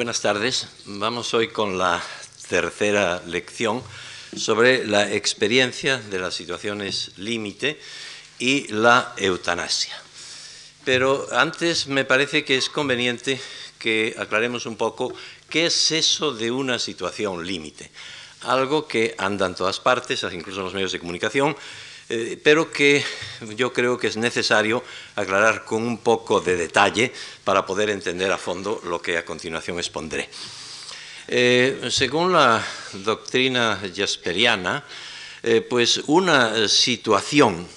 buenas tardes. Vamos hoy con la tercera lección sobre la experiencia de las situaciones límite y la eutanasia. Pero antes me parece que es conveniente que aclaremos un poco qué es eso de una situación límite. Algo que anda en todas partes, incluso en los medios de comunicación, eh, pero que yo creo que es necesario aclarar con un poco de detalle para poder entender a fondo lo que a continuación expondré. Eh, según la doctrina jasperiana, eh, pues una situación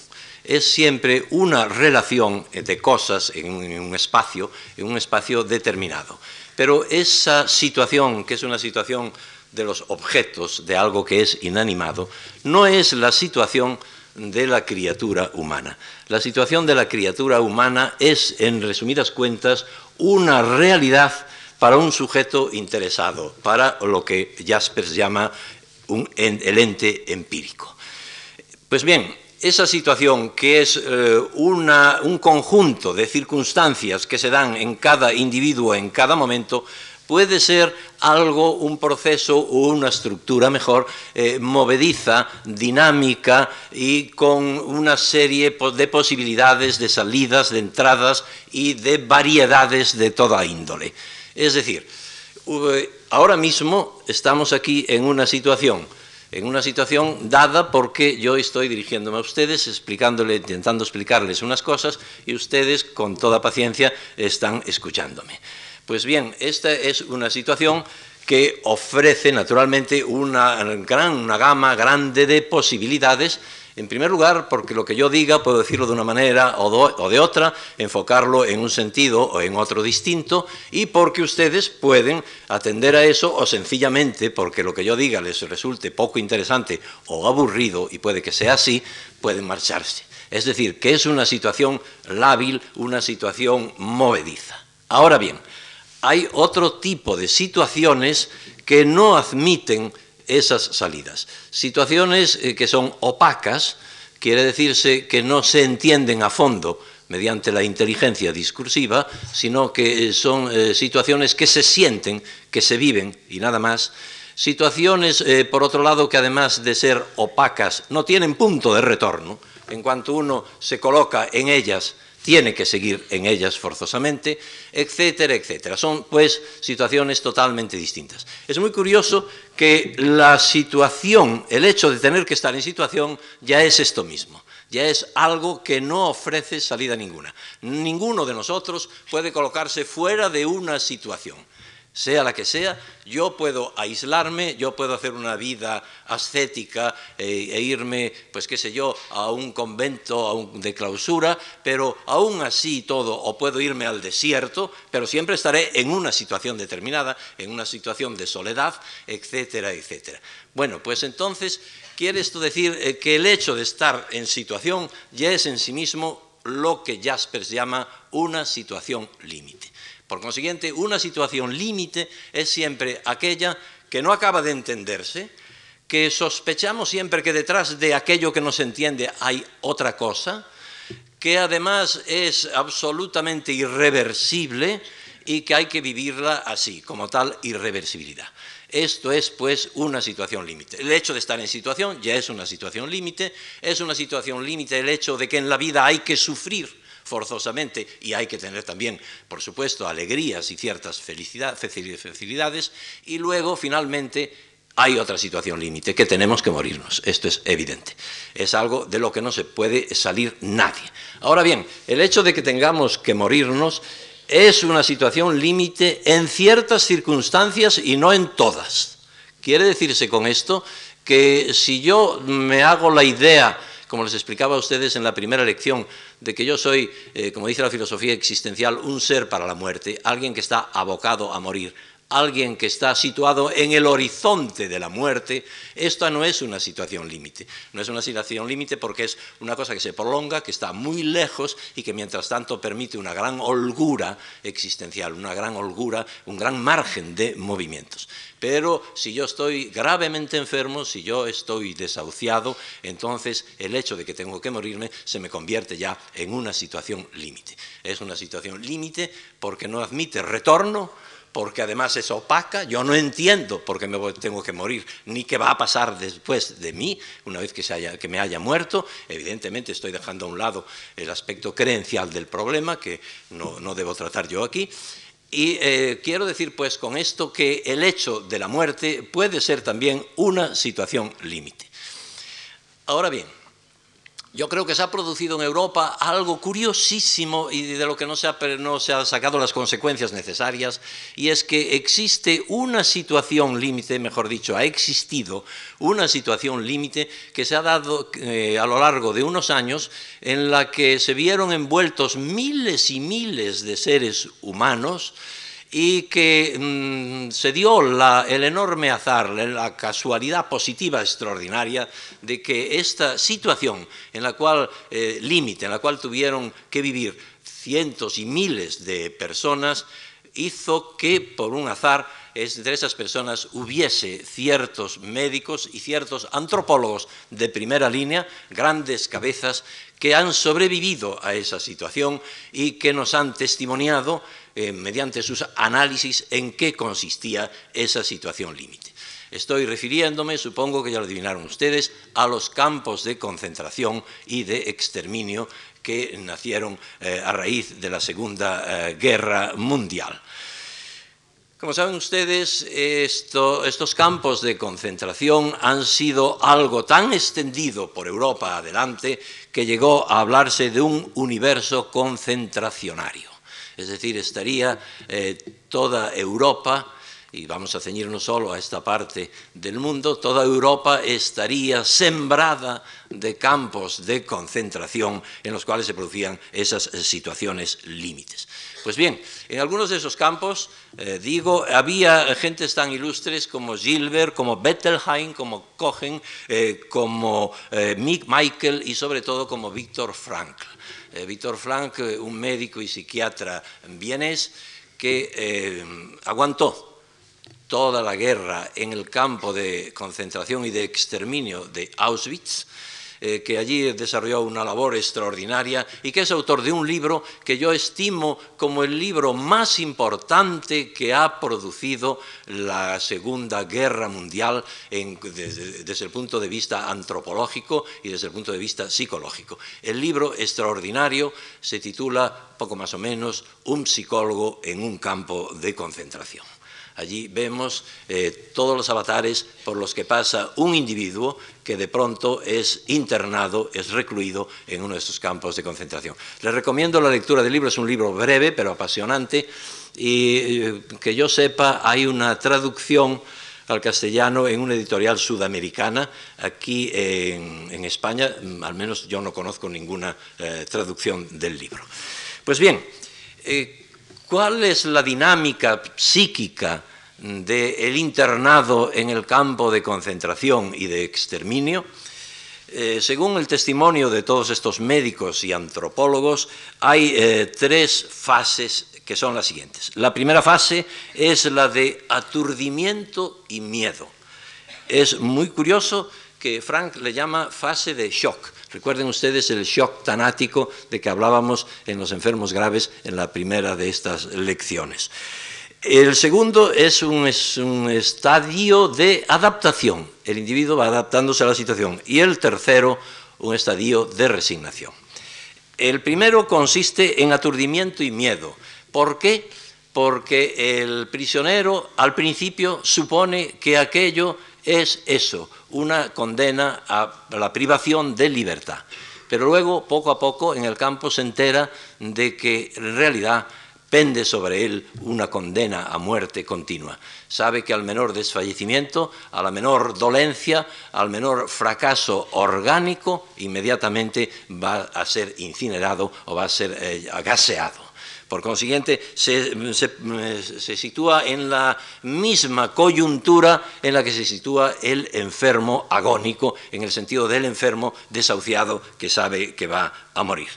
es siempre una relación de cosas en un espacio, en un espacio determinado. Pero esa situación, que es una situación de los objetos, de algo que es inanimado, no es la situación de la criatura humana. La situación de la criatura humana es, en resumidas cuentas, una realidad para un sujeto interesado, para lo que Jaspers llama el ente empírico. Pues bien, esa situación que es eh, un conjunto de circunstancias que se dan en cada individuo en cada momento, puede ser algo, un proceso o una estructura mejor, eh, movediza, dinámica y con una serie de posibilidades de salidas, de entradas y de variedades de toda índole. Es decir, ahora mismo estamos aquí en una situación en una situación dada porque yo estoy dirigiéndome a ustedes, explicándole, intentando explicarles unas cosas y ustedes con toda paciencia están escuchándome. Pues bien, esta es una situación que ofrece naturalmente una gran, una gama grande de posibilidades. En primer lugar, porque lo que yo diga puedo decirlo de una manera o, de otra, enfocarlo en un sentido o en otro distinto, y porque ustedes pueden atender a eso o sencillamente porque lo que yo diga les resulte poco interesante o aburrido, y puede que sea así, pueden marcharse. Es decir, que es una situación lábil, una situación movediza. Ahora bien, hay otro tipo de situaciones que no admiten esas salidas. Situaciones eh, que son opacas, quiere decirse que no se entienden a fondo mediante la inteligencia discursiva, sino que eh, son eh, situaciones que se sienten, que se viven y nada más. Situaciones, por otro lado, que además de ser opacas, no tienen punto de retorno. En cuanto uno se coloca en ellas, tiene que seguir en ellas forzosamente, etcétera, etcétera. Son pues situaciones totalmente distintas. Es muy curioso que la situación, el hecho de tener que estar en situación, ya es esto mismo. Ya es algo que no ofrece salida ninguna. Ninguno de nosotros puede colocarse fuera de una situación sea la que sea, yo puedo aislarme, yo puedo hacer una vida ascética eh, e, irme, pues qué sé yo, a un convento de clausura, pero aún así todo, o puedo irme al desierto, pero siempre estaré en una situación determinada, en una situación de soledad, etcétera, etcétera. Bueno, pues entonces, quiere esto decir eh, que el hecho de estar en situación ya es en sí mismo lo que Jaspers llama una situación límite. Por consiguiente, una situación límite es siempre aquella que no acaba de entenderse, que sospechamos siempre que detrás de aquello que no se entiende hay otra cosa, que además es absolutamente irreversible y que hay que vivirla así, como tal irreversibilidad. Esto es, pues, una situación límite. El hecho de estar en situación ya es una situación límite, es una situación límite el hecho de que en la vida hay que sufrir forzosamente y hay que tener también, por supuesto, alegrías y ciertas facilidades y luego, finalmente, hay otra situación límite, que tenemos que morirnos. Esto es evidente. Es algo de lo que no se puede salir nadie. Ahora bien, el hecho de que tengamos que morirnos es una situación límite en ciertas circunstancias y no en todas. Quiere decirse con esto que si yo me hago la idea como les explicaba a ustedes en la primera lección, de que yo soy, eh, como dice la filosofía existencial, un ser para la muerte, alguien que está abocado a morir, alguien que está situado en el horizonte de la muerte, esta no es una situación límite. No es una situación límite porque es una cosa que se prolonga, que está muy lejos y que mientras tanto permite una gran holgura existencial, una gran holgura, un gran margen de movimientos. Pero si yo estoy gravemente enfermo, si yo estoy desahuciado, entonces el hecho de que tengo que morirme se me convierte ya en una situación límite. Es una situación límite porque no admite retorno, porque además es opaca, yo no entiendo por qué me tengo que morir, ni qué va a pasar después de mí, una vez que, se haya, que me haya muerto. Evidentemente estoy dejando a un lado el aspecto creencial del problema, que no, debo tratar yo aquí. Y eh, quiero decir pues con esto que el hecho de la muerte puede ser también una situación límite. Ahora bien, yo creo que se ha producido en Europa algo curiosísimo y de lo que no se, no han sacado las consecuencias necesarias, y es que existe una situación límite, mejor dicho, ha existido una situación límite que se ha dado eh, a lo largo de unos años en la que se vieron envueltos miles y miles de seres humanos, y que mm, se dio el enorme azar, la casualidad positiva extraordinaria de que esta situación en la cual, eh, límite, en la cual tuvieron que vivir cientos y miles de personas, hizo que por un azar entre esas personas hubiese ciertos médicos y ciertos antropólogos de primera línea, grandes cabezas, que han sobrevivido a esa situación y que nos han testimoniado eh, mediante sus análisis en qué consistía esa situación límite. Estoy refiriéndome, supongo que ya lo adivinaron ustedes, a los campos de concentración y de exterminio que nacieron eh, a raíz de la Segunda eh, Guerra Mundial. Como saben ustedes, estos campos de concentración han sido algo tan extendido por Europa adelante que llegó a hablarse de un universo concentracionario es decir, estaría eh, toda Europa, y vamos a ceñirnos solo a esta parte del mundo, toda Europa estaría sembrada de campos de concentración en los cuales se producían esas eh, situaciones límites. Pues bien, en algunos de esos campos, eh, digo, había gentes tan ilustres como Gilbert, como Bettelheim, como Cohen, como Mick Michael y sobre todo como Víctor Frankl. Eh, Víctor Frank, eh, un médico y psiquiatra vienés, que eh, aguantó toda la guerra en el campo de concentración y de exterminio de Auschwitz, eh, que allí desarrolló una labor extraordinaria y que es autor de un libro que yo estimo como el libro más importante que ha producido la Segunda Guerra Mundial desde, el punto de vista antropológico y desde el punto de vista psicológico. El libro extraordinario se titula, poco más o menos, Un psicólogo en un campo de concentración. Allí vemos eh, todos los avatares por los que pasa un individuo que de pronto es internado, es recluido en uno de estos campos de concentración. Les recomiendo la lectura del libro, es un libro breve pero apasionante y eh, que yo sepa hay una traducción al castellano en una editorial sudamericana. Aquí en, España, al menos yo no conozco ninguna eh, traducción del libro. Pues bien, ¿Cuál es la dinámica psíquica del internado en el campo de concentración y de exterminio? Eh, según el testimonio de todos estos médicos y antropólogos, hay eh, tres fases que son las siguientes. La primera fase es la de aturdimiento y miedo. Es muy curioso que Frank le llama fase de shock. Recuerden ustedes el shock tanático de que hablábamos en los enfermos graves en la primera de estas lecciones. El segundo es un, estadio de adaptación. El individuo va adaptándose a la situación. Y el tercero, un estadio de resignación. El primero consiste en aturdimiento y miedo. ¿Por qué? Porque el prisionero al principio supone que aquello es eso, una condena a la privación de libertad. Pero luego, poco a poco, en el campo se entera de que en realidad pende sobre él una condena a muerte continua. Sabe que al menor desfallecimiento, a la menor dolencia, al menor fracaso orgánico, inmediatamente va a ser incinerado o va a ser eh, gaseado. Por consiguiente, se, sitúa en la misma coyuntura en la que se sitúa el enfermo agónico, en el sentido del enfermo desahuciado que sabe que va a morir.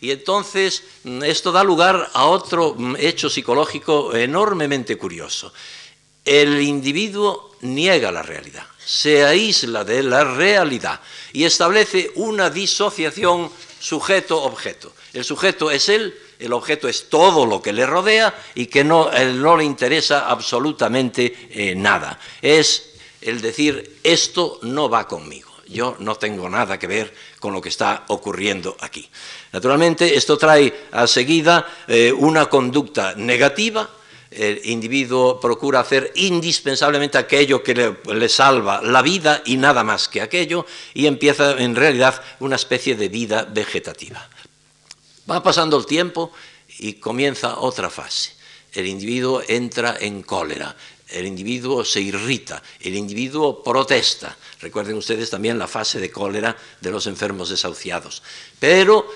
Y entonces esto da lugar a otro hecho psicológico enormemente curioso. El individuo niega la realidad, se aísla de la realidad y establece una disociación sujeto-objeto. El sujeto es él el objeto es todo lo que le rodea y que no, no le interesa absolutamente eh, nada. Es el decir, esto no va conmigo, yo no tengo nada que ver con lo que está ocurriendo aquí. Naturalmente, esto trae a seguida eh, una conducta negativa, el individuo procura hacer indispensablemente aquello que le, salva la vida y nada más que aquello, y empieza en realidad una especie de vida vegetativa. Va pasando el tiempo y comienza otra fase. El individuo entra en cólera, el individuo se irrita, el individuo protesta. Recuerden ustedes también la fase de cólera de los enfermos desahuciados. Pero,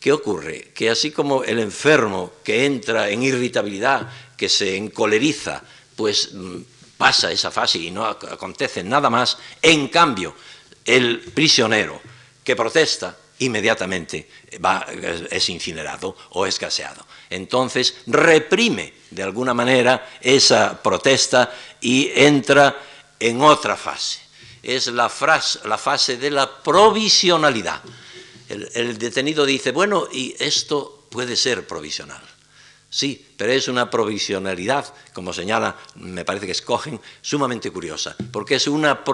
¿qué ocurre? Que así como el enfermo que entra en irritabilidad, que se encoleriza, pues mm, pasa esa fase y no acontece nada más, en cambio, el prisionero que protesta inmediatamente va, es incinerado o escaseado. Entonces reprime de alguna manera esa protesta y entra en otra fase. Es la, fase de la provisionalidad. el detenido dice, bueno, y esto puede ser provisional. Sí, pero es una provisionalidad, como señala, me parece que escogen, sumamente curiosa, porque es una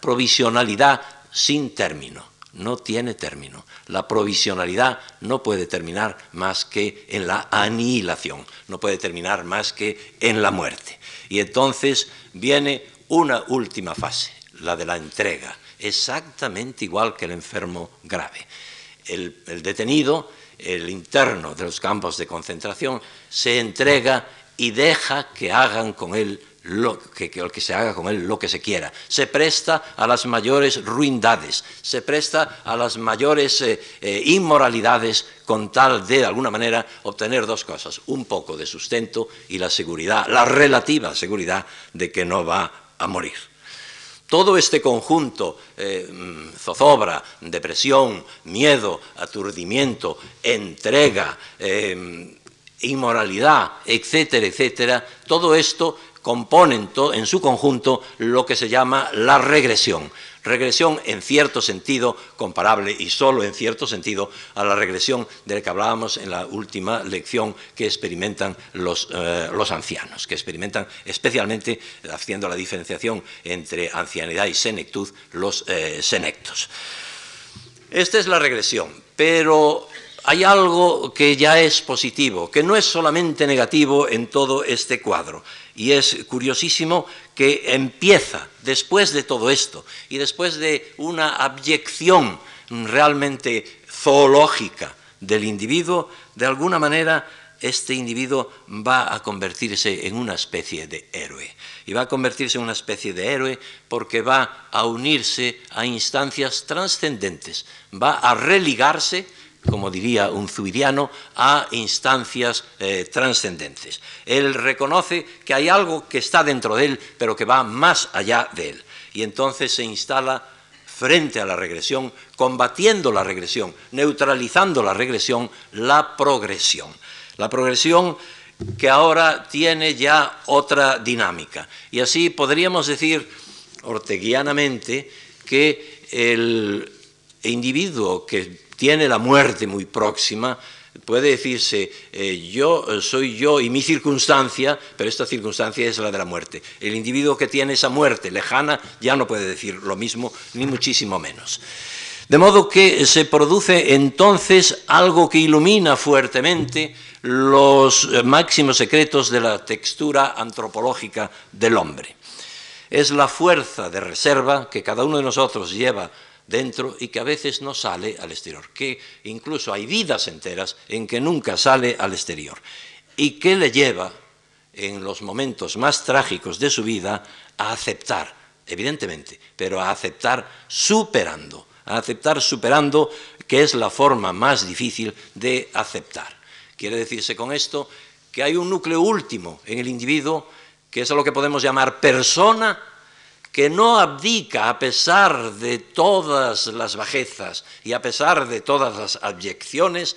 provisionalidad sin término, no tiene término. La provisionalidad no puede terminar más que en la anihilación, no puede terminar más que en la muerte. Y entonces viene una última fase, la de la entrega, exactamente igual que el enfermo grave. el, el detenido el interno de los campos de concentración, se entrega y deja que hagan con él lo que, que, se haga con él lo que se quiera. Se presta a las mayores ruindades, se presta a las mayores eh, eh, inmoralidades con tal de, de alguna manera, obtener dos cosas, un poco de sustento y la seguridad, la relativa seguridad de que no va a morir. Todo este conjunto, eh, mm, zozobra, depresión, miedo, aturdimiento, entrega, eh, inmoralidad, etcétera, etcétera, todo esto compone en su conjunto lo que se llama la regresión regresión en cierto sentido comparable y solo en cierto sentido a la regresión de la que hablábamos en la última lección que experimentan los, eh, ancianos, que experimentan especialmente, haciendo la diferenciación entre ancianidad y senectud, los eh, senectos. Esta es la regresión, pero hay algo que ya es positivo, que no es solamente negativo en todo este cuadro. Y es curiosísimo que empieza, después de todo esto, y después de una abyección realmente zoológica del individuo, de alguna manera este individuo va a convertirse en una especie de héroe. Y va a convertirse en una especie de héroe porque va a unirse a instancias trascendentes, va a religarse como diría un zuiriano, a instancias eh, trascendentes. Él reconoce que hay algo que está dentro de él, pero que va más allá de él. Y entonces se instala frente a la regresión, combatiendo la regresión, neutralizando la regresión, la progresión. La progresión que ahora tiene ya otra dinámica. Y así podríamos decir orteguianamente que el individuo que tiene la muerte muy próxima, puede decirse, eh, yo eh, soy yo y mi circunstancia, pero esta circunstancia es la de la muerte. El individuo que tiene esa muerte lejana ya no puede decir lo mismo, ni muchísimo menos. De modo que se produce entonces algo que ilumina fuertemente los máximos secretos de la textura antropológica del hombre. Es la fuerza de reserva que cada uno de nosotros lleva dentro y que a veces no sale al exterior, que incluso hay vidas enteras en que nunca sale al exterior y que le lleva en los momentos más trágicos de su vida a aceptar, evidentemente, pero a aceptar superando, a aceptar superando, que es la forma más difícil de aceptar. Quiere decirse con esto que hay un núcleo último en el individuo, que es lo que podemos llamar persona que no abdica a pesar de todas las bajezas y a pesar de todas las abyecciones,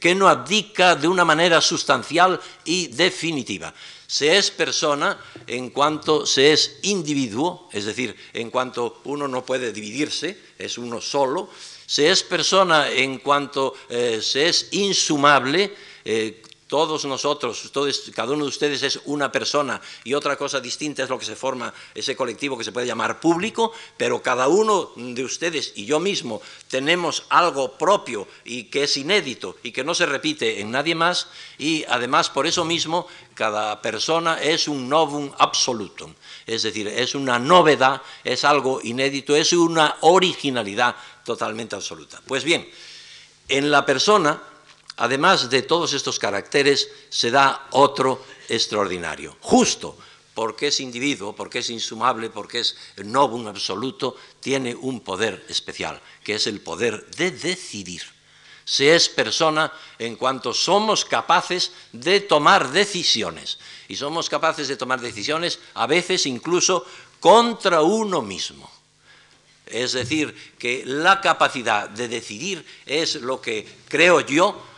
que no abdica de una manera sustancial y definitiva. Se es persona en cuanto se es individuo, es decir, en cuanto uno no puede dividirse, es uno solo, Se es persona en cuanto eh, se es insumable, eh, todos nosotros, cada uno de ustedes es una persona y otra cosa distinta es lo que se forma ese colectivo que se puede llamar público, pero cada uno de ustedes y yo mismo tenemos algo propio y que es inédito y que no se repite en nadie más y además por eso mismo cada persona es un novum absolutum, es decir, es una novedad, es algo inédito, es una originalidad totalmente absoluta. Pues bien, en la persona además de todos estos caracteres, se da otro extraordinario. Justo porque es individuo, porque es insumable, porque es novum absoluto, tiene un poder especial, que es el poder de decidir. Se es persona en cuanto somos capaces de tomar decisiones. Y somos capaces de tomar decisiones a veces incluso contra uno mismo. Es decir, que la capacidad de decidir es lo que creo yo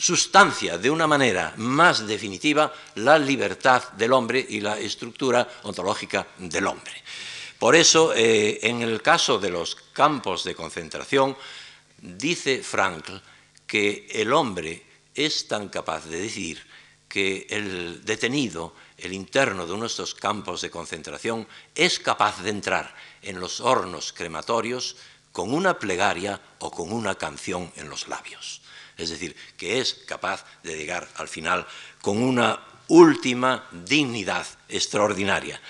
sustancia de una manera más definitiva la libertad del hombre y la estructura ontológica del hombre. Por eso, eh, en el caso de los campos de concentración, dice Frankl que el hombre es tan capaz de decir que el detenido, el interno de nuestros campos de concentración, es capaz de entrar en los hornos crematorios con una plegaria o con una canción en los labios es decir, que es capaz de llegar al final con una última dignidad extraordinaria.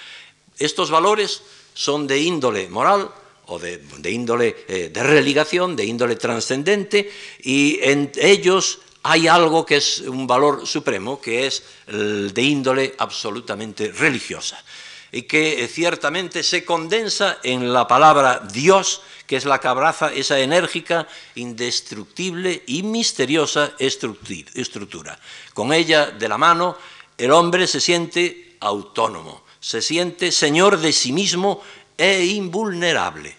Estos valores son de índole moral o de, índole eh, de religación, de índole trascendente, y en ellos hay algo que es un valor supremo, que es el de índole absolutamente religiosa, y que eh, ciertamente se condensa en la palabra Dios, que es la que abraza esa enérgica, indestructible y misteriosa estructura. Con ella de la mano, el hombre se siente autónomo, se siente señor de sí mismo e invulnerable.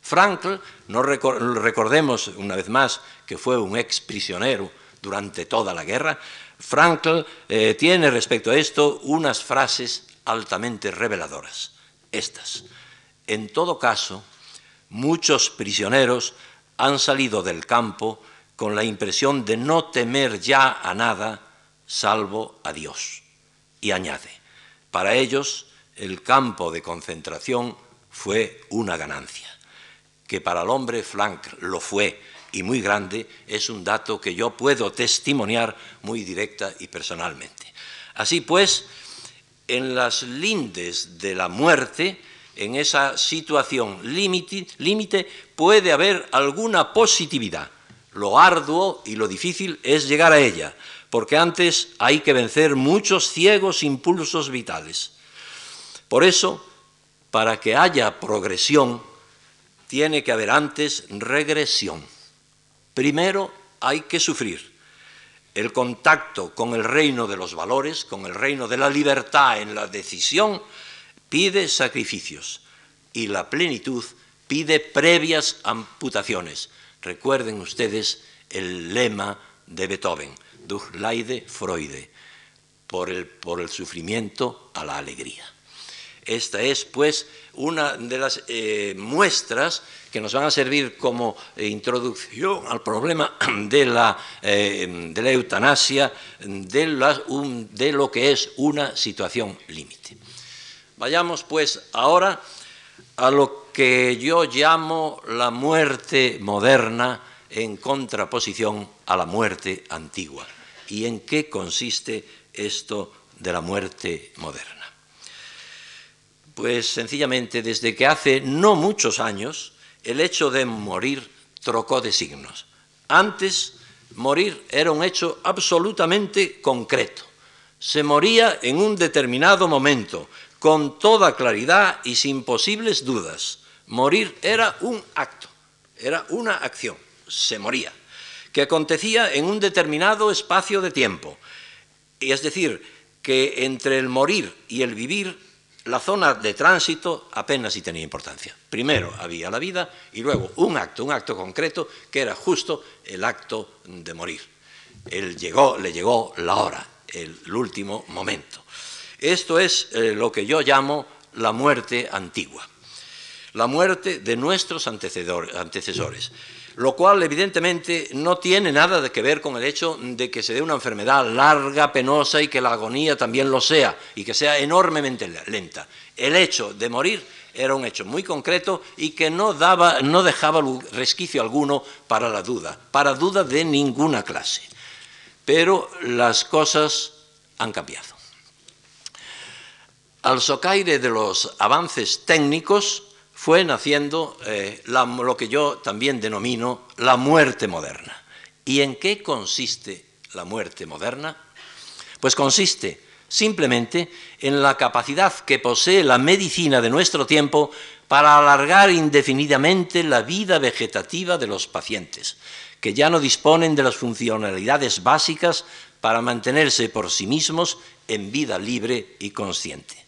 Frankl, no recordemos una vez más que fue un ex prisionero durante toda la guerra, Frankl eh, tiene respecto a esto unas frases altamente reveladoras. Estas. En todo caso, muchos prisioneros han salido del campo con la impresión de no temer ya a nada salvo a Dios. Y añade, para ellos el campo de concentración fue una ganancia. Que para el hombre Frank lo fue y muy grande es un dato que yo puedo testimoniar muy directa y personalmente. Así pues, en las lindes de la muerte, en esa situación límite puede haber alguna positividad. Lo arduo y lo difícil es llegar a ella, porque antes hay que vencer muchos ciegos impulsos vitales. Por eso, para que haya progresión, tiene que haber antes regresión. Primero hay que sufrir el contacto con el reino de los valores, con el reino de la libertad en la decisión, pide sacrificios y la plenitud pide previas amputaciones. Recuerden ustedes el lema de Beethoven, durch Leide Freude, por el, por el sufrimiento a la alegría. Esta es, pues, una de las eh, muestras que nos van a servir como eh, introducción al problema de la, eh, de la eutanasia, de, de lo que es una situación límite. Vayamos pues ahora a lo que yo llamo la muerte moderna en contraposición a la muerte antigua. ¿Y en qué consiste esto de la muerte moderna? Pues sencillamente desde que hace no muchos años el hecho de morir trocó de signos. Antes morir era un hecho absolutamente concreto. Se moría en un determinado momento, con toda claridad y sin posibles dudas. Morir era un acto, era una acción, se moría, que acontecía en un determinado espacio de tiempo. Y es decir, que entre el morir y el vivir, la zona de tránsito apenas si tenía importancia. Primero había la vida y luego un acto, un acto concreto, que era justo el acto de morir. Él llegó, le llegó la hora, el último momento. Esto es eh, lo que yo llamo la muerte antigua, la muerte de nuestros antecesores. Lo cual evidentemente no tiene nada de que ver con el hecho de que se dé una enfermedad larga, penosa y que la agonía también lo sea y que sea enormemente lenta. El hecho de morir era un hecho muy concreto y que no, daba, no dejaba resquicio alguno para la duda, para duda de ninguna clase. Pero las cosas han cambiado. Al socaire de los avances técnicos fue naciendo eh, lo que yo también denomino la muerte moderna. ¿Y en qué consiste la muerte moderna? Pues consiste simplemente en la capacidad que posee la medicina de nuestro tiempo para alargar indefinidamente la vida vegetativa de los pacientes, que ya no disponen de las funcionalidades básicas para mantenerse por sí mismos en vida libre y consciente.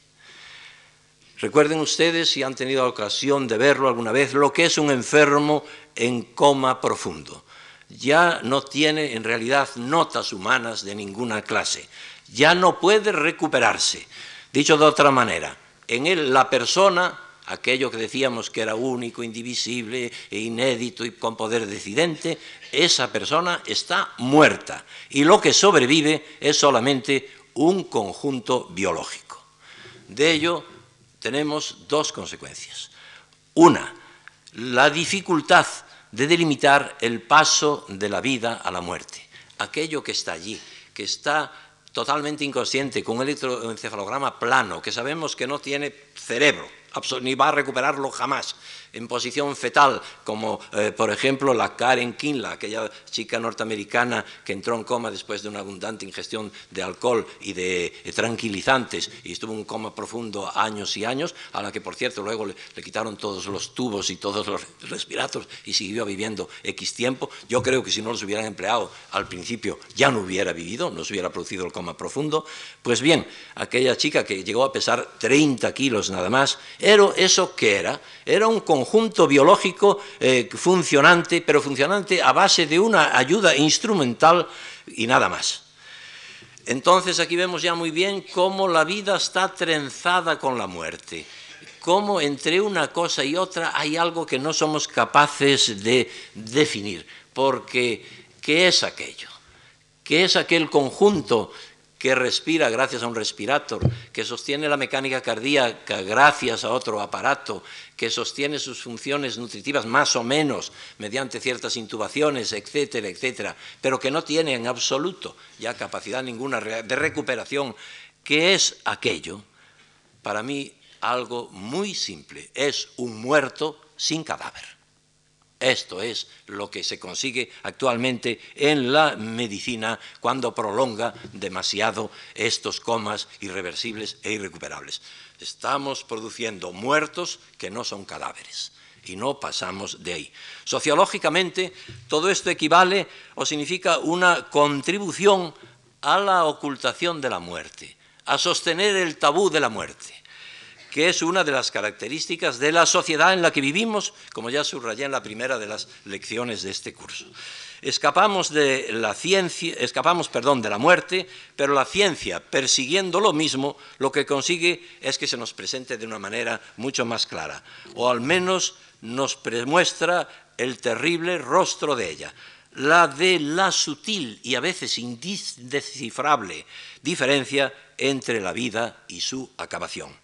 Recuerden ustedes, si han tenido ocasión de verlo alguna vez, lo que es un enfermo en coma profundo. Ya no tiene en realidad notas humanas de ninguna clase ya no puede recuperarse. Dicho de otra manera, en él la persona, aquello que decíamos que era único, indivisible e inédito y con poder decidente, esa persona está muerta y lo que sobrevive es solamente un conjunto biológico. De ello tenemos dos consecuencias. Una, la dificultad de delimitar el paso de la vida a la muerte. Aquello que está allí, que está totalmente inconsciente, con un electroencefalograma plano, que sabemos que no tiene cerebro, ni va a recuperarlo jamás, en posición fetal, como eh, por ejemplo la Karen Kinla, aquella chica norteamericana que entró en coma después de una abundante ingestión de alcohol y de tranquilizantes y estuvo en coma profundo años y años, a la que por cierto luego le, quitaron todos los tubos y todos los respiradores y siguió viviendo X tiempo. Yo creo que si no los hubieran empleado al principio ya no hubiera vivido, no se hubiera producido el coma profundo. Pues bien, aquella chica que llegó a pesar 30 kilos nada más, ¿era eso qué era? Era un conjunto biológico eh, funcionante, pero funcionante a base de una ayuda instrumental y nada más. Entonces aquí vemos ya muy bien cómo la vida está trenzada con la muerte, cómo entre una cosa y otra hay algo que no somos capaces de definir, porque ¿qué es aquello? ¿Qué es aquel conjunto que respira gracias a un respirator, que sostiene la mecánica cardíaca gracias a otro aparato, que sostiene sus funciones nutritivas más o menos mediante ciertas intubaciones, etcétera, etcétera, pero que no tiene en absoluto ya capacidad ninguna de recuperación, ¿qué es aquello? Para mí algo muy simple, es un muerto sin cadáver. Esto es lo que se consigue actualmente en la medicina cuando prolonga demasiado estos comas irreversibles e irrecuperables. Estamos produciendo muertos que no son cadáveres y no pasamos de ahí. Sociológicamente, todo esto equivale o significa una contribución a la ocultación de la muerte, a sostener el tabú de la muerte que es una de las características de la sociedad en la que vivimos, como ya subrayé en la primera de las lecciones de este curso. Escapamos de la ciencia, escapamos, perdón, de la muerte, pero la ciencia, persiguiendo lo mismo, lo que consigue es que se nos presente de una manera mucho más clara, o al menos nos muestra el terrible rostro de ella, la de la sutil y a veces indescifrable diferencia entre la vida y su acabación.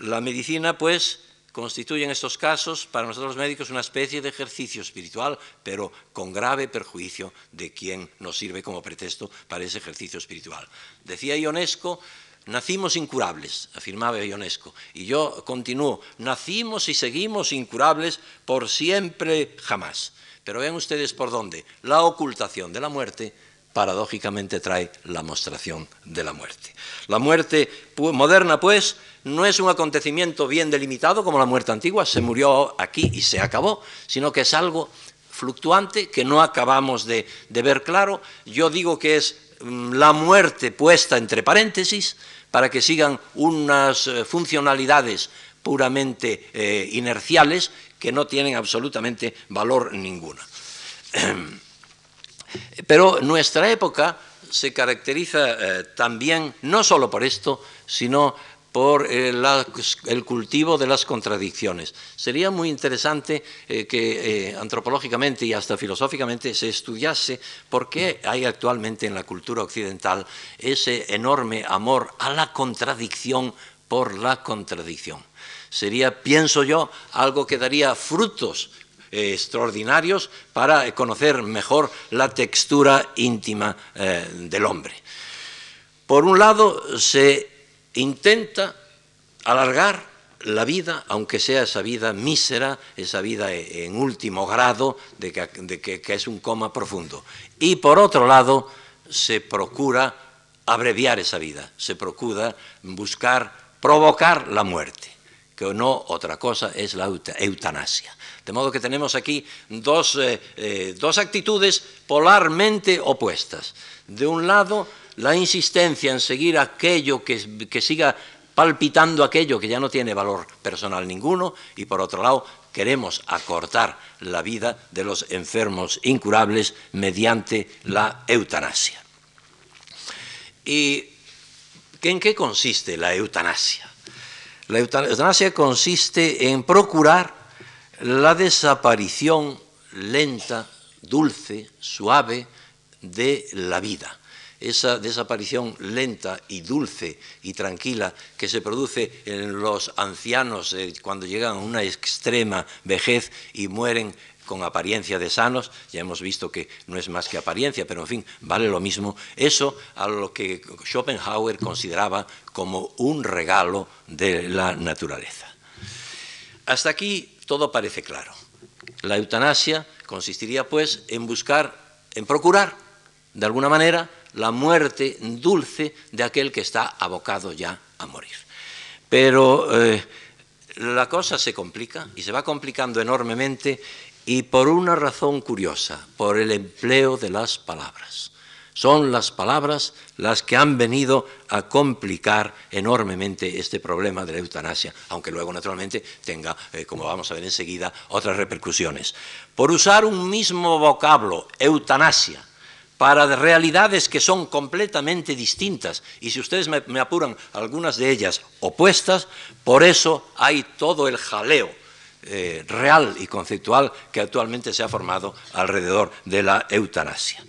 La medicina, pues, constituye en estos casos para nosotros los médicos una especie de ejercicio espiritual, pero con grave perjuicio de quien nos sirve como pretexto para ese ejercicio espiritual. Decía Ionesco, nacimos incurables, afirmaba Ionesco, y yo continúo, nacimos y seguimos incurables por siempre jamás. Pero vean ustedes por dónde la ocultación de la muerte paradójicamente trae la mostración de la muerte. La muerte moderna, pues, no es un acontecimiento bien delimitado como la muerte antigua, se murió aquí y se acabó, sino que es algo fluctuante que no acabamos de, ver claro. Yo digo que es mm, la muerte puesta entre paréntesis para que sigan unas eh, funcionalidades puramente eh, inerciales que no tienen absolutamente valor ninguno. Pero nuestra época se caracteriza eh, también no solo por esto, sino por eh, el cultivo de las contradicciones. Sería muy interesante eh, que antropológicamente y hasta filosóficamente se estudiase por qué hay actualmente en la cultura occidental ese enorme amor a la contradicción por la contradicción. Sería, pienso yo, algo que daría frutos extraordinarios para conocer mejor la textura íntima del hombre. Por un lado, se intenta alargar la vida, aunque sea esa vida mísera, esa vida en último grado, de que, es un coma profundo. Y por otro lado, se procura abreviar esa vida, se procura buscar provocar la muerte, que no otra cosa es la eutanasia. De modo que tenemos aquí dos, eh, eh, actitudes polarmente opuestas. De un lado, la insistencia en seguir aquello que, que siga palpitando aquello que ya no tiene valor personal ninguno y por otro lado queremos acortar la vida de los enfermos incurables mediante la eutanasia. ¿Y en qué consiste la eutanasia? La eutanasia consiste en procurar la desaparición lenta, dulce, suave de la vida. Esa desaparición lenta y dulce y tranquila que se produce en los ancianos eh, cuando llegan a una extrema vejez y mueren con apariencia de sanos, ya hemos visto que no es más que apariencia, pero en fin, vale lo mismo, eso a lo que Schopenhauer consideraba como un regalo de la naturaleza. Hasta aquí todo parece claro. La eutanasia consistiría pues en buscar, en procurar, de alguna manera, la muerte dulce de aquel que está abocado ya a morir. Pero eh, la cosa se complica y se va complicando enormemente y por una razón curiosa, por el empleo de las palabras. Son las palabras las que han venido a complicar enormemente este problema de la eutanasia, aunque luego naturalmente tenga, eh, como vamos a ver enseguida, otras repercusiones. Por usar un mismo vocablo, eutanasia, para realidades que son completamente distintas y si ustedes me, apuran algunas de ellas opuestas, por eso hay todo el jaleo eh, real y conceptual que actualmente se ha formado alrededor de la eutanasia.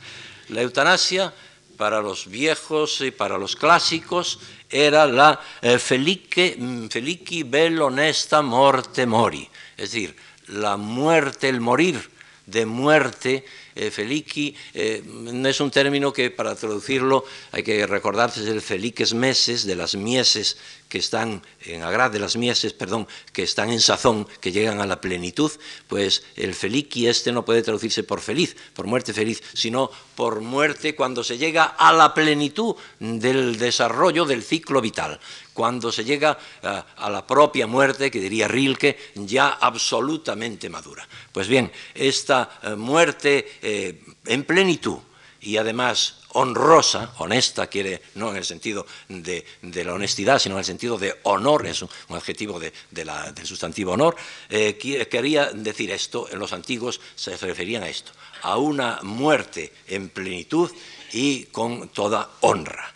La eutanasia para los viejos y para los clásicos era la eh, felici, felici bel honesta morte mori, es decir, la muerte, el morir de muerte eh, felici eh, es un término que para traducirlo hay que recordarse del feliques meses, de las mieses que están en agrad de las mieses, perdón, que están en sazón, que llegan a la plenitud, pues el feliqui este no puede traducirse por feliz, por muerte feliz, sino por muerte cuando se llega a la plenitud del desarrollo del ciclo vital, cuando se llega eh, a, la propia muerte, que diría Rilke, ya absolutamente madura. Pues bien, esta eh, muerte eh, en plenitud y además honrosa, honesta, quiere, no en el sentido de, la honestidad, sino en el sentido de honor, es un, adjetivo de, del sustantivo honor, eh, quería decir esto, en los antiguos se referían a esto, a una muerte en plenitud y con toda honra.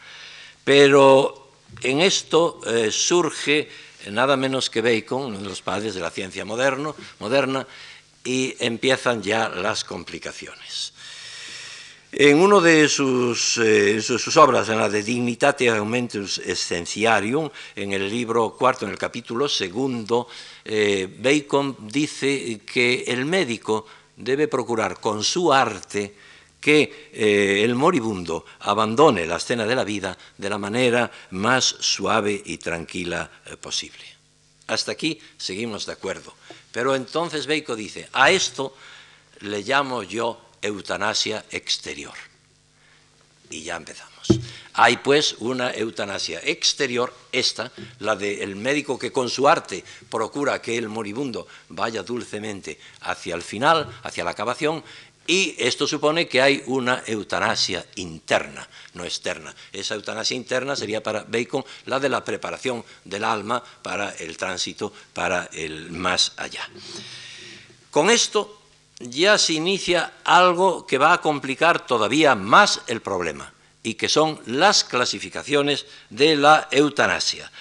Pero en esto eh, surge nada menos que Bacon, uno de los padres de la ciencia moderna, y empiezan ya las complicaciones. En una de sus, eh, sus, obras, en la de Dignitate Aumentus Essentiarium, en el libro cuarto, en el capítulo segundo, eh, Bacon dice que el médico debe procurar con su arte que eh, el moribundo abandone la escena de la vida de la manera más suave y tranquila posible. Hasta aquí seguimos de acuerdo. Pero entonces Bacon dice, a esto le llamo yo eutanasia exterior. Y ya empezamos. Hay pues una eutanasia exterior, esta, la del médico que con su arte procura que el moribundo vaya dulcemente hacia el final, hacia la acabación, y esto supone que hay una eutanasia interna, no externa. Esa eutanasia interna sería para Bacon la de la preparación del alma para el tránsito, para el más allá. Con esto ya se inicia algo que va a complicar todavía más el problema y que son las clasificaciones de la eutanasia.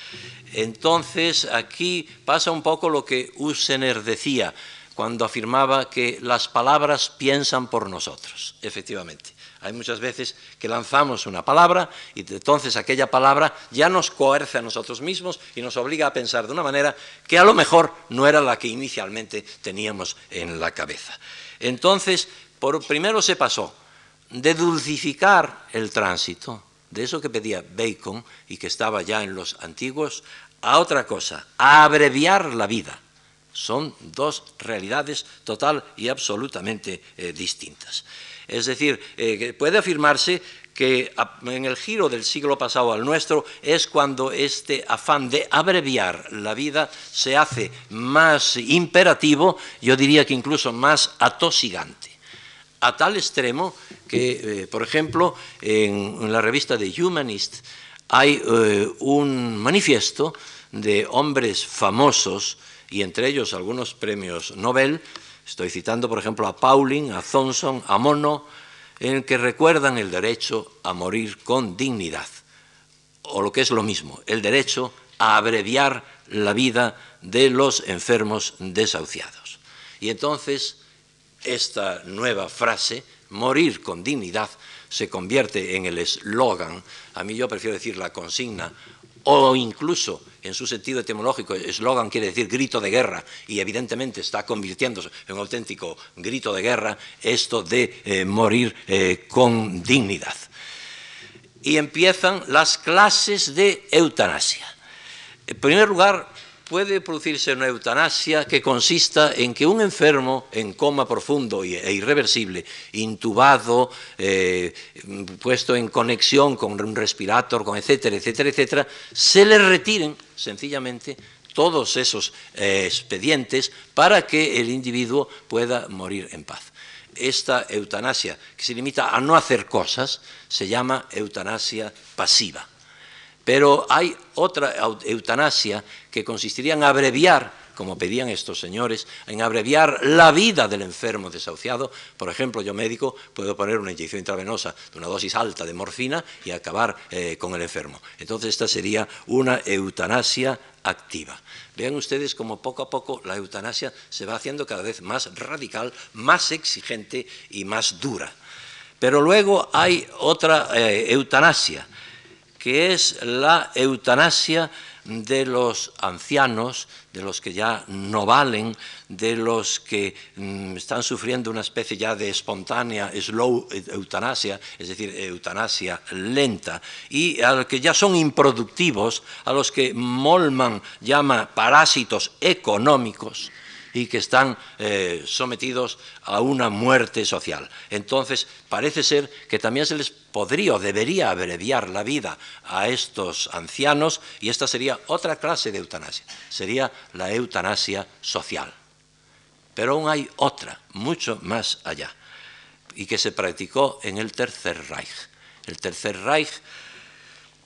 Entonces, aquí pasa un poco lo que Usener decía cuando afirmaba que las palabras piensan por nosotros, efectivamente. Hay muchas veces que lanzamos una palabra y entonces aquella palabra ya nos coerce a nosotros mismos y nos obliga a pensar de una manera que a lo mejor no era la que inicialmente teníamos en la cabeza. Entonces, por primero se pasó de dulcificar el tránsito, de eso que pedía Bacon y que estaba ya en los antiguos, a otra cosa, a abreviar la vida. Son dos realidades total y absolutamente eh, distintas. Es decir, eh, puede afirmarse que en el giro del siglo pasado al nuestro es cuando este afán de abreviar la vida se hace más imperativo, yo diría que incluso más atosigante, a tal extremo que, eh, por ejemplo, en, la revista de Humanist hay eh, un manifiesto de hombres famosos, y entre ellos algunos premios Nobel, Estoy citando, por ejemplo, a Pauling, a Thompson, a Mono, en el que recuerdan el derecho a morir con dignidad, o lo que es lo mismo, el derecho a abreviar la vida de los enfermos desahuciados. Y entonces esta nueva frase, morir con dignidad, se convierte en el eslogan, a mí yo prefiero decir la consigna, o incluso en su sentido etimológico, eslogan quiere decir grito de guerra y evidentemente está convirtiéndose en un auténtico grito de guerra esto de eh, morir eh, con dignidad. Y empiezan las clases de eutanasia. En primer lugar, puede producirse una eutanasia que consista en que un enfermo en coma profundo e irreversible, intubado, eh, puesto en conexión con un respirador, con etcétera, etcétera, etcétera, se le retiren sencillamente todos esos eh, expedientes para que el individuo pueda morir en paz. Esta eutanasia, que se limita a no hacer cosas, se llama eutanasia pasiva. Pero hay otra eutanasia que consistiría en abreviar, como pedían estos señores, en abreviar la vida del enfermo desahuciado. Por ejemplo, yo médico puedo poner una inyección intravenosa de una dosis alta de morfina y acabar eh, con el enfermo. Entonces esta sería una eutanasia activa. Vean ustedes cómo poco a poco la eutanasia se va haciendo cada vez más radical, más exigente y más dura. Pero luego hay otra eh, eutanasia que es la eutanasia de los ancianos, de los que ya no valen, de los que mm, están sufriendo una especie ya de espontánea slow eutanasia, es decir, eutanasia lenta, y a los que ya son improductivos, a los que Molman llama parásitos económicos, y que están eh, sometidos a una muerte social. Entonces, parece ser que también se les podría o debería abreviar la vida a estos ancianos y esta sería otra clase de eutanasia, sería la eutanasia social. Pero aún hay otra, mucho más allá, y que se practicó en el Tercer Reich. El Tercer Reich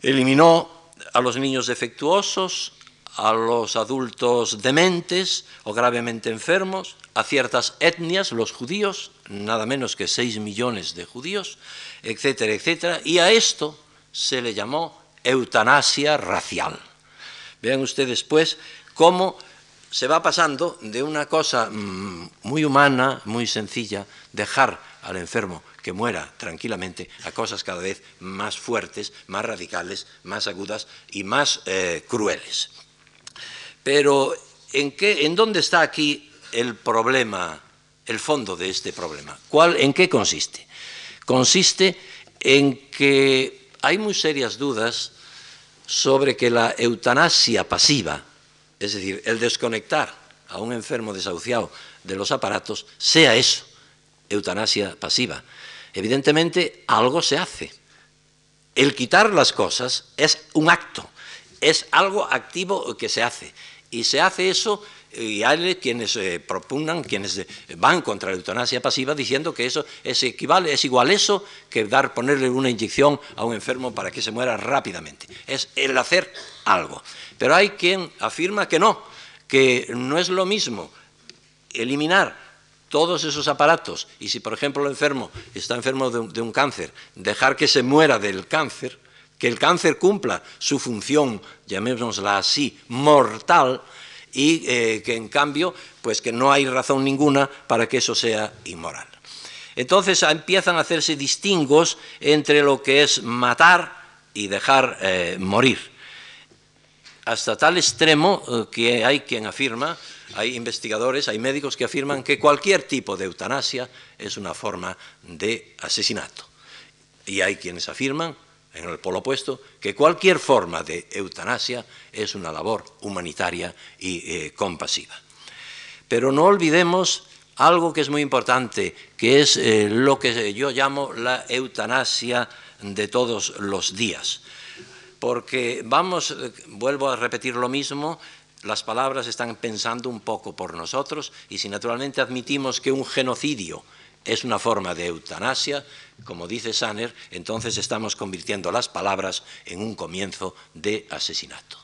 eliminó a los niños defectuosos, a los adultos dementes o gravemente enfermos, a ciertas etnias, los judíos, nada menos que 6 millones de judíos, etcétera, etcétera, y a esto se le llamó eutanasia racial. Vean ustedes, pues, cómo se va pasando de una cosa mm, muy humana, muy sencilla, dejar al enfermo que muera tranquilamente, a cosas cada vez más fuertes, más radicales, más agudas y más eh, crueles. Pero ¿en, qué, ¿en dónde está aquí el problema, el fondo de este problema? ¿Cuál, ¿En qué consiste? Consiste en que hay muy serias dudas sobre que la eutanasia pasiva, es decir, el desconectar a un enfermo desahuciado de los aparatos, sea eso, eutanasia pasiva. Evidentemente, algo se hace. El quitar las cosas es un acto, es algo activo que se hace. Y se hace eso y hay quienes eh, propugnan, quienes eh, van contra la eutanasia pasiva diciendo que eso es, equivale, es igual eso que dar, ponerle una inyección a un enfermo para que se muera rápidamente. Es el hacer algo. Pero hay quien afirma que no, que no es lo mismo eliminar todos esos aparatos y si por ejemplo el enfermo está enfermo de un cáncer, dejar que se muera del cáncer, que el cáncer cumpla su función, llamémosla así, mortal, y eh, que en cambio, pues que no hay razón ninguna para que eso sea inmoral. Entonces empiezan a hacerse distingos entre lo que es matar y dejar eh, morir. Hasta tal extremo eh, que hay quien afirma, hay investigadores, hay médicos que afirman que cualquier tipo de eutanasia es una forma de asesinato. Y hay quienes afirman en el polo opuesto, que cualquier forma de eutanasia es una labor humanitaria y eh, compasiva. Pero no olvidemos algo que es muy importante, que es eh, lo que yo llamo la eutanasia de todos los días. Porque vamos, eh, vuelvo a repetir lo mismo, las palabras están pensando un poco por nosotros y si naturalmente admitimos que un genocidio es una forma de eutanasia, como dice Sanner, entonces estamos convirtiendo las palabras en un comienzo de asesinato.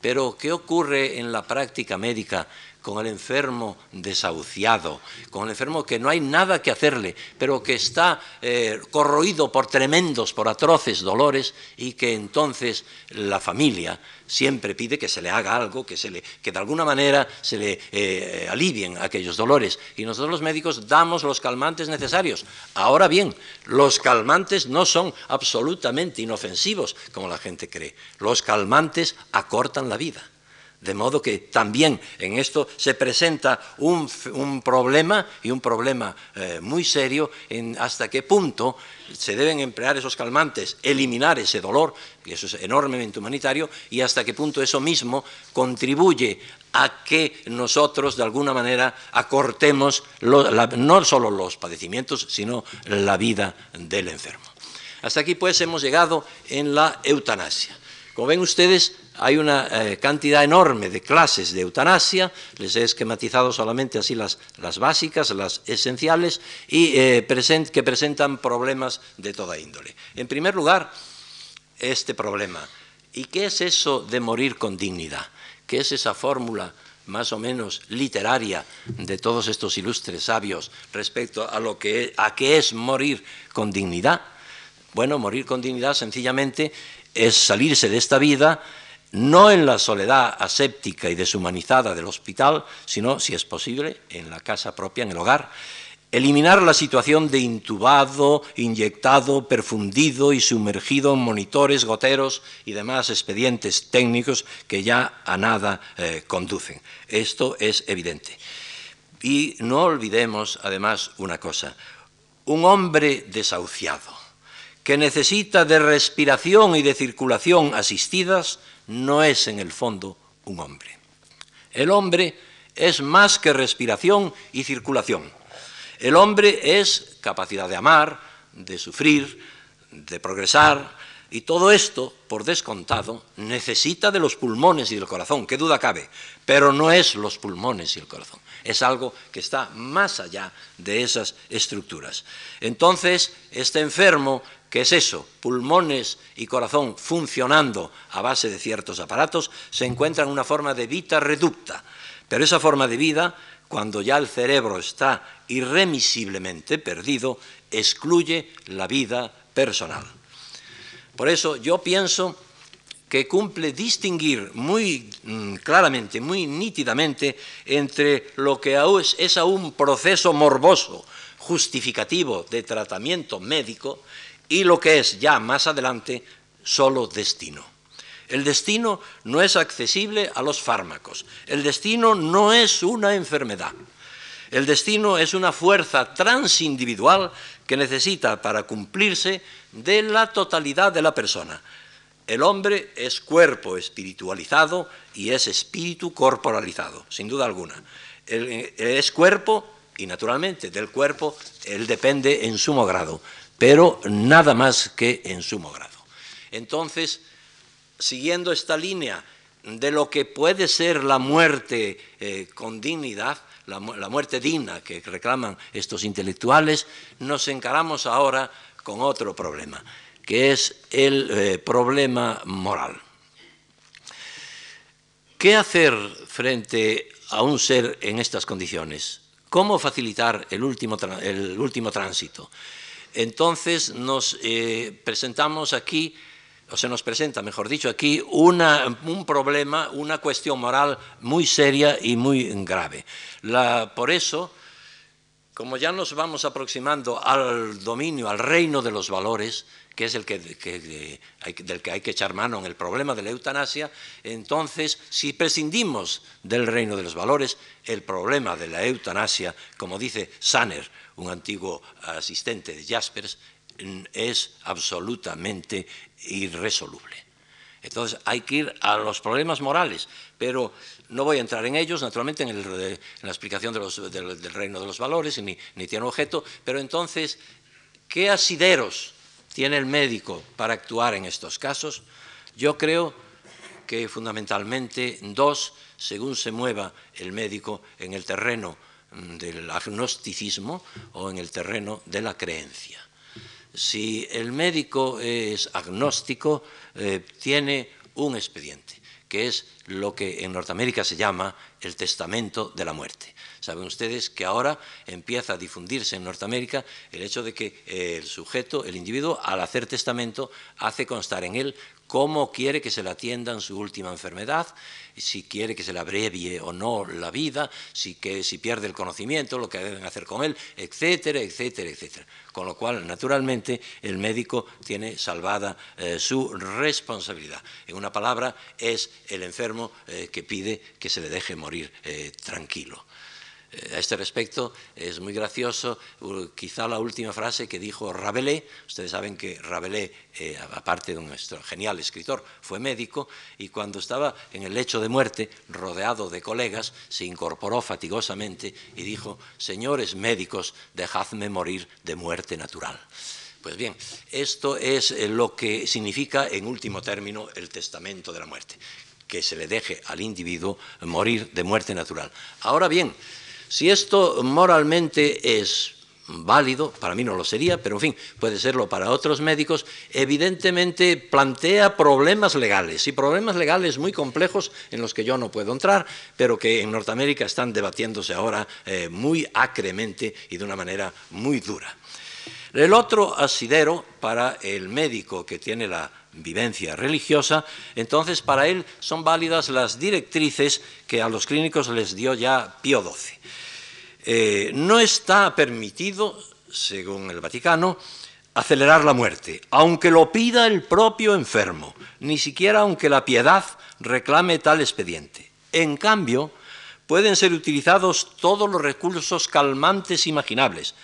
Pero, ¿qué ocurre en la práctica médica con el enfermo desahuciado, con el enfermo que no hay nada que hacerle, pero que está eh, corroído por tremendos, por atroces dolores y que entonces la familia siempre pide que se le haga algo, que, se le, que de alguna manera se le eh, alivien aquellos dolores. Y nosotros los médicos damos los calmantes necesarios. Ahora bien, los calmantes no son absolutamente inofensivos como la gente cree. Los calmantes acortan la vida. De modo que también en esto se presenta un, problema y un problema eh, muy serio en hasta qué punto se deben emplear esos calmantes, eliminar ese dolor, y eso es enormemente humanitario, y hasta qué punto eso mismo contribuye a que nosotros de alguna manera acortemos no solo los padecimientos, sino la vida del enfermo. Hasta aquí pues hemos llegado en la eutanasia. Como ven ustedes, hay una eh, cantidad enorme de clases de eutanasia, les he esquematizado solamente así las, básicas, las esenciales, y eh, que presentan problemas de toda índole. En primer lugar, este problema. ¿Y qué es eso de morir con dignidad? ¿Qué es esa fórmula más o menos literaria de todos estos ilustres sabios respecto a lo que a qué es morir con dignidad? Bueno, morir con dignidad sencillamente es salirse de esta vida no en la soledad aséptica y deshumanizada del hospital, sino, si es posible, en la casa propia, en el hogar, eliminar la situación de intubado, inyectado, perfundido y sumergido en monitores, goteros y demás expedientes técnicos que ya a nada eh, conducen. Esto es evidente. Y no olvidemos, además, una cosa. Un hombre desahuciado, que necesita de respiración y de circulación asistidas, no es en el fondo un hombre. El hombre es más que respiración y circulación. El hombre es capacidad de amar, de sufrir, de progresar, y todo esto, por descontado, necesita de los pulmones y del corazón, qué duda cabe, pero no es los pulmones y el corazón, es algo que está más allá de esas estructuras. Entonces, este enfermo ¿Qué es eso? Pulmones y corazón funcionando a base de ciertos aparatos, se encuentra en una forma de vida reducta. Pero esa forma de vida, cuando ya el cerebro está irremisiblemente perdido, excluye la vida personal. Por eso yo pienso que cumple distinguir muy mm, claramente, muy nítidamente entre lo que es aún proceso morboso, justificativo de tratamiento médico y lo que es ya más adelante solo destino. El destino no es accesible a los fármacos, el destino no es una enfermedad, el destino es una fuerza transindividual que necesita para cumplirse de la totalidad de la persona. El hombre es cuerpo espiritualizado y es espíritu corporalizado, sin duda alguna. Él, es cuerpo y naturalmente del cuerpo él depende en sumo grado pero nada más que en sumo grado. Entonces, siguiendo esta línea de lo que puede ser la muerte eh, con dignidad, la, muerte digna que reclaman estos intelectuales, nos encaramos ahora con otro problema, que es el eh, problema moral. ¿Qué hacer frente a un ser en estas condiciones? ¿Cómo facilitar el último, tránsito? Entonces nos eh, presentamos aquí o se nos presenta, mejor dicho, aquí un problema, una cuestión moral muy seria y muy grave. por eso, como ya nos vamos aproximando al dominio, al reino de los valores, que es el que, del que hay que echar mano en el problema de la eutanasia, entonces, si prescindimos del reino de los valores, el problema de la eutanasia, como dice Sanner, un antiguo asistente de Jaspers, es absolutamente irresoluble. Entonces hay que ir a los problemas morales, pero no voy a entrar en ellos, naturalmente, en, la explicación del, reino de los valores, ni, ni tiene objeto, pero entonces, ¿qué asideros tiene el médico para actuar en estos casos? Yo creo que fundamentalmente dos, según se mueva el médico en el terreno del agnosticismo o en el terreno de la creencia. Si el médico es agnóstico, eh, tiene un expediente, que es lo que en Norteamérica se llama el testamento de la muerte. Saben ustedes que ahora empieza a difundirse en Norteamérica el hecho de que el sujeto, el individuo, al hacer testamento, hace constar en él cómo quiere que se le atienda en su última enfermedad, si quiere que se le abrevie o no la vida, si, que, si pierde el conocimiento, lo que deben hacer con él, etcétera, etcétera, etcétera. Con lo cual, naturalmente, el médico tiene salvada eh, su responsabilidad. En una palabra, es el enfermo eh, que pide que se le deje morir eh, tranquilo. A este respecto es muy gracioso quizá la última frase que dijo Rabelais. Ustedes saben que Rabelais, eh, aparte de un genial escritor, fue médico y cuando estaba en el lecho de muerte, rodeado de colegas, se incorporó fatigosamente y dijo, señores médicos, dejadme morir de muerte natural. Pues bien, esto es eh, lo que significa en último término el testamento de la muerte, que se le deje al individuo morir de muerte natural. Ahora bien, si esto moralmente es válido, para mí no lo sería, pero en fin, puede serlo para otros médicos, evidentemente plantea problemas legales, y problemas legales muy complejos en los que yo no puedo entrar, pero que en Norteamérica están debatiéndose ahora eh, muy acremente y de una manera muy dura. El otro asidero para el médico que tiene la vivencia religiosa, entonces para él son válidas las directrices que a los clínicos les dio ya Pío XII. Eh, no está permitido, según el Vaticano, acelerar la muerte, aunque lo pida el propio enfermo, ni siquiera aunque la piedad reclame tal expediente. En cambio, pueden ser utilizados todos los recursos calmantes imaginables,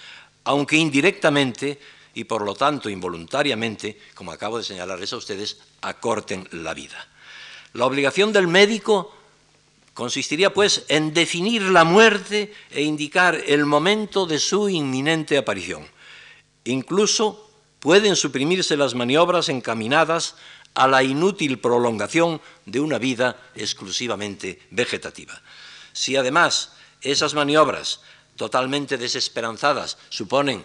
aunque indirectamente y por lo tanto involuntariamente, como acabo de señalarles a ustedes, acorten la vida. La obligación del médico Consistiría, pues, en definir la muerte e indicar el momento de su inminente aparición. Incluso pueden suprimirse las maniobras encaminadas a la inútil prolongación de una vida exclusivamente vegetativa. Si además esas maniobras totalmente desesperanzadas suponen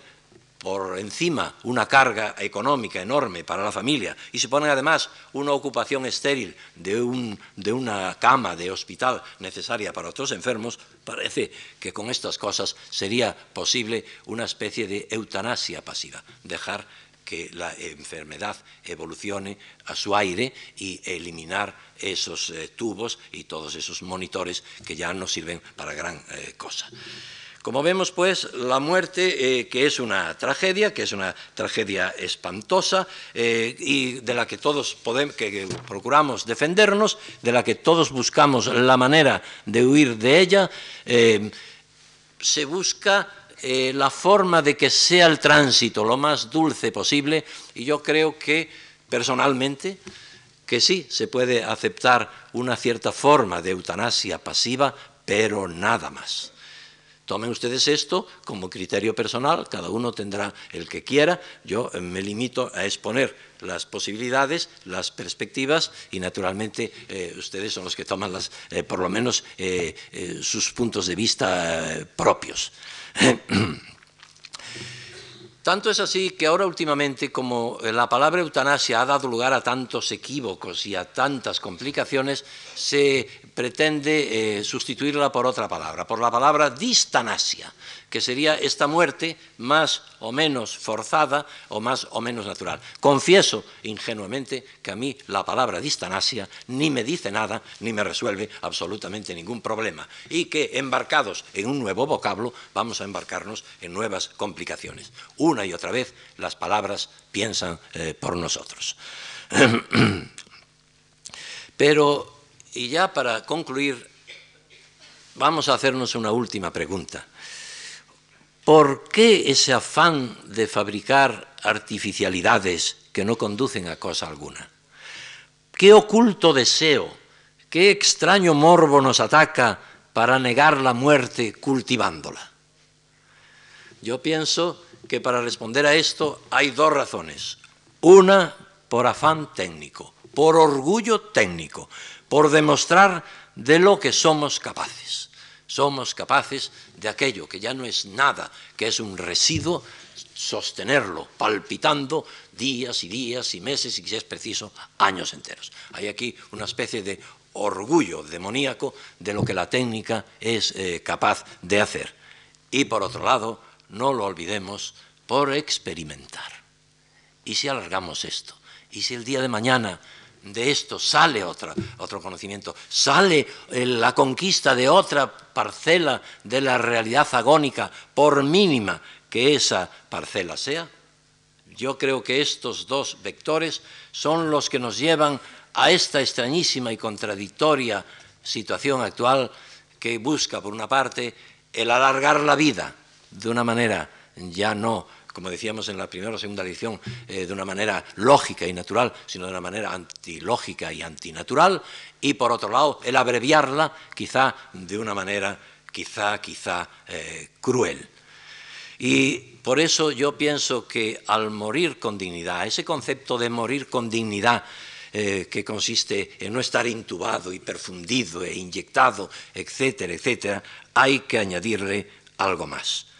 por encima una carga económica enorme para la familia y se pone además una ocupación estéril de, una cama de hospital necesaria para otros enfermos, parece que con estas cosas sería posible una especie de eutanasia pasiva, dejar que la enfermedad evolucione a su aire y eliminar esos eh, tubos y todos esos monitores que ya no sirven para gran eh, cosa. Como vemos, pues, la muerte, eh, que es una tragedia, que es una tragedia espantosa eh, y de la que todos podemos, que, procuramos defendernos, de la que todos buscamos la manera de huir de ella, eh, se busca la forma de que sea el tránsito lo más dulce posible y yo creo que personalmente que sí se puede aceptar una cierta forma de eutanasia pasiva, pero nada más. Tomen ustedes esto como criterio personal, cada uno tendrá el que quiera, yo eh, me limito a exponer las posibilidades, las perspectivas y naturalmente eh, ustedes son los que toman las, eh, por lo menos sus puntos de vista propios. Tanto es así que ahora últimamente, como la palabra eutanasia ha dado lugar a tantos equívocos y a tantas complicaciones, se pretende eh, sustituirla por otra palabra, por la palabra distanasia, que sería esta muerte más o menos forzada o más o menos natural. Confieso ingenuamente que a mí la palabra distanasia ni me dice nada ni me resuelve absolutamente ningún problema y que embarcados en un nuevo vocablo vamos a embarcarnos en nuevas complicaciones. Una y otra vez las palabras piensan eh, por nosotros. Pero, y ya para concluir, vamos a hacernos una última pregunta. ¿Por qué ese afán de fabricar artificialidades que no conducen a cosa alguna? ¿Qué oculto deseo, qué extraño morbo nos ataca para negar la muerte cultivándola? Yo pienso que para responder a esto hay dos razones. Una, por afán técnico, por orgullo técnico, por demostrar de lo que somos capaces. Somos capaces de aquello que ya no es nada, que es un residuo, sostenerlo palpitando días y días y meses y si es preciso años enteros. Hay aquí una especie de orgullo demoníaco de lo que la técnica es eh, capaz de hacer. Y por otro lado, no lo olvidemos, por experimentar. ¿Y si alargamos esto? ¿Y si el día de mañana de esto sale otro conocimiento, sale eh, la conquista de otra parcela de la realidad agónica, por mínima que esa parcela sea, yo creo que estos dos vectores son los que nos llevan a esta extrañísima y contradictoria situación actual que busca, por una parte, el alargar la vida de una manera ya no como decíamos en la primera o segunda edición, eh, de una manera lógica y natural, sino de una manera antilógica y antinatural, y por otro lado, el abreviarla quizá de una manera quizá, quizá eh, cruel. Y por eso yo pienso que al morir con dignidad, ese concepto de morir con dignidad, eh, que consiste en no estar intubado y perfundido e inyectado, etcétera, etcétera, hay que añadirle algo más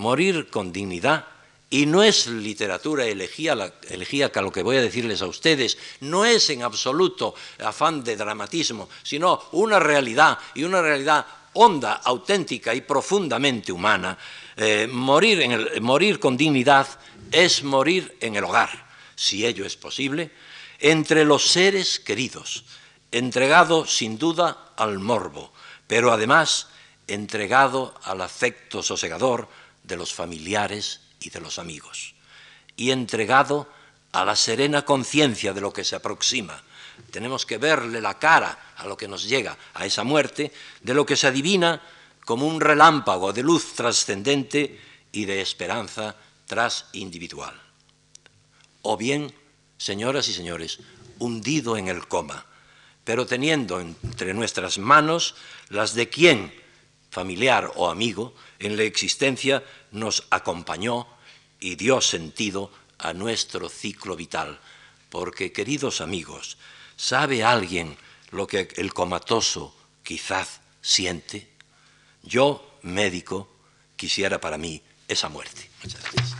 morir con dignidad, y no es literatura elegía, elegíaca lo que voy a decirles a ustedes, no es en absoluto afán de dramatismo, sino una realidad y una realidad honda, auténtica y profundamente humana. Eh, morir, en el, morir con dignidad es morir en el hogar, si ello es posible, entre los seres queridos, entregado sin duda al morbo, pero además entregado al afecto sosegador, de los familiares y de los amigos, y entregado a la serena conciencia de lo que se aproxima. Tenemos que verle la cara a lo que nos llega, a esa muerte, de lo que se adivina como un relámpago de luz trascendente y de esperanza tras individual. O bien, señoras y señores, hundido en el coma, pero teniendo entre nuestras manos las de quien, familiar o amigo, en la existencia nos acompañó y dio sentido a nuestro ciclo vital. Porque, queridos amigos, ¿sabe alguien lo que el comatoso quizás siente? Yo, médico, quisiera para mí esa muerte. Muchas gracias.